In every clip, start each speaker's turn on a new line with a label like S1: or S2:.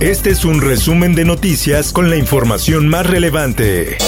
S1: Este es un resumen de noticias con la información más relevante.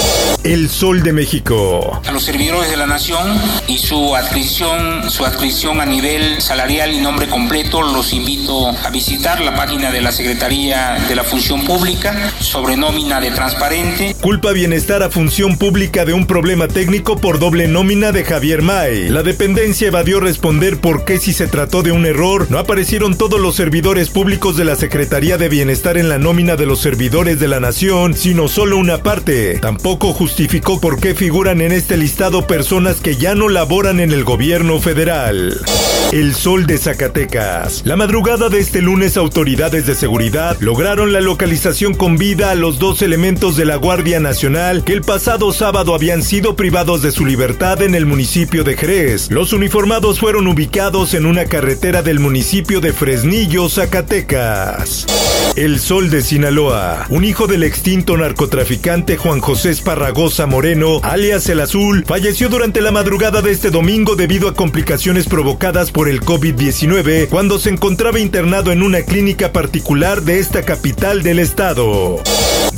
S1: El Sol de México.
S2: A los servidores de la nación y su adscripción, su adscripción a nivel salarial y nombre completo, los invito a visitar la página de la Secretaría de la Función Pública sobre nómina de transparente.
S1: Culpa bienestar a Función Pública de un problema técnico por doble nómina de Javier May. La dependencia evadió responder por qué si se trató de un error no aparecieron todos los servidores públicos de la Secretaría de Bienestar en la nómina de los servidores de la nación, sino solo una parte. Tampoco justificó por qué figuran en este listado personas que ya no laboran en el gobierno federal. El sol de Zacatecas. La madrugada de este lunes autoridades de seguridad lograron la localización con vida a los dos elementos de la Guardia Nacional que el pasado sábado habían sido privados de su libertad en el municipio de Jerez. Los uniformados fueron ubicados en una carretera del municipio de Fresnillo, Zacatecas. El sol de Sinaloa. Un hijo del extinto narcotraficante Juan José Esparragosa Moreno, alias El Azul, falleció durante la madrugada de este domingo debido a complicaciones provocadas por el COVID-19 cuando se encontraba internado en una clínica particular de esta capital del estado.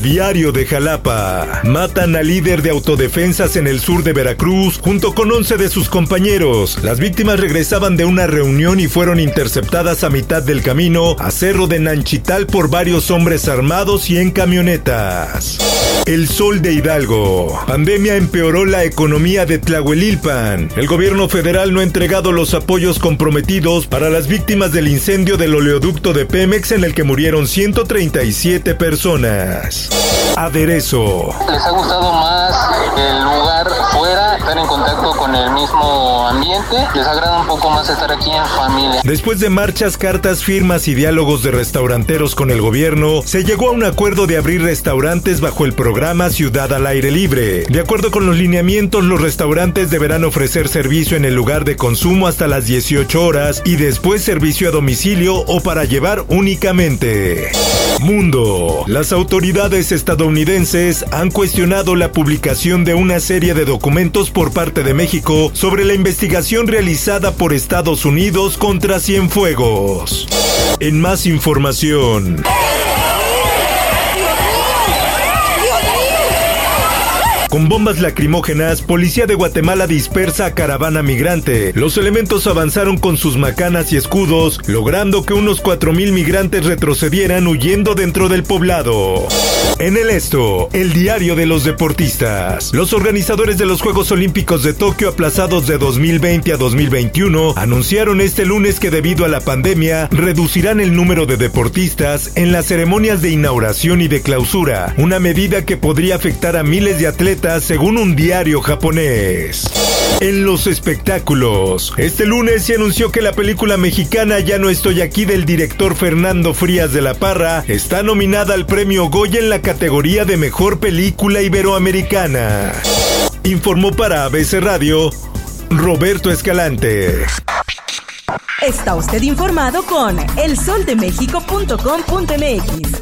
S1: Diario de Jalapa. Matan al líder de autodefensas en el sur de Veracruz junto con 11 de sus compañeros. Las víctimas regresaban de una reunión y fueron interceptadas a mitad del camino a Cerro de Nanchital por varios hombres armados y en camionetas. El sol de Hidalgo. Pandemia empeoró la economía de Tlahuelilpan. El gobierno federal no ha entregado los apoyos comprometidos para las víctimas del incendio del oleoducto de Pemex en el que murieron 137 personas. Aderezo.
S3: ¿Les ha gustado más el lugar fuera, estar en contacto con el mismo ambiente? ¿Les agrada un poco más estar aquí en familia?
S1: Después de marchas, cartas, firmas y diálogos de restauranteros con el gobierno, se llegó a un acuerdo de abrir restaurantes bajo el programa Ciudad al Aire Libre. De acuerdo con los lineamientos, los restaurantes deberán ofrecer servicio en el lugar de consumo hasta las 18 horas y después servicio a domicilio o para llevar únicamente. Mundo. Las autoridades estadounidenses han cuestionado la publicación de una serie de documentos por parte de México sobre la investigación realizada por Estados Unidos contra Cienfuegos. En más información. Con bombas lacrimógenas, policía de Guatemala dispersa a caravana migrante. Los elementos avanzaron con sus macanas y escudos, logrando que unos 4.000 migrantes retrocedieran huyendo dentro del poblado. En el esto, el diario de los deportistas. Los organizadores de los Juegos Olímpicos de Tokio aplazados de 2020 a 2021 anunciaron este lunes que debido a la pandemia reducirán el número de deportistas en las ceremonias de inauguración y de clausura, una medida que podría afectar a miles de atletas según un diario japonés. En los espectáculos, este lunes se anunció que la película mexicana Ya no estoy aquí del director Fernando Frías de la Parra está nominada al premio Goya en la categoría de Mejor Película Iberoamericana. Informó para ABC Radio Roberto Escalante.
S4: Está usted informado con elsoldemexico.com.mx.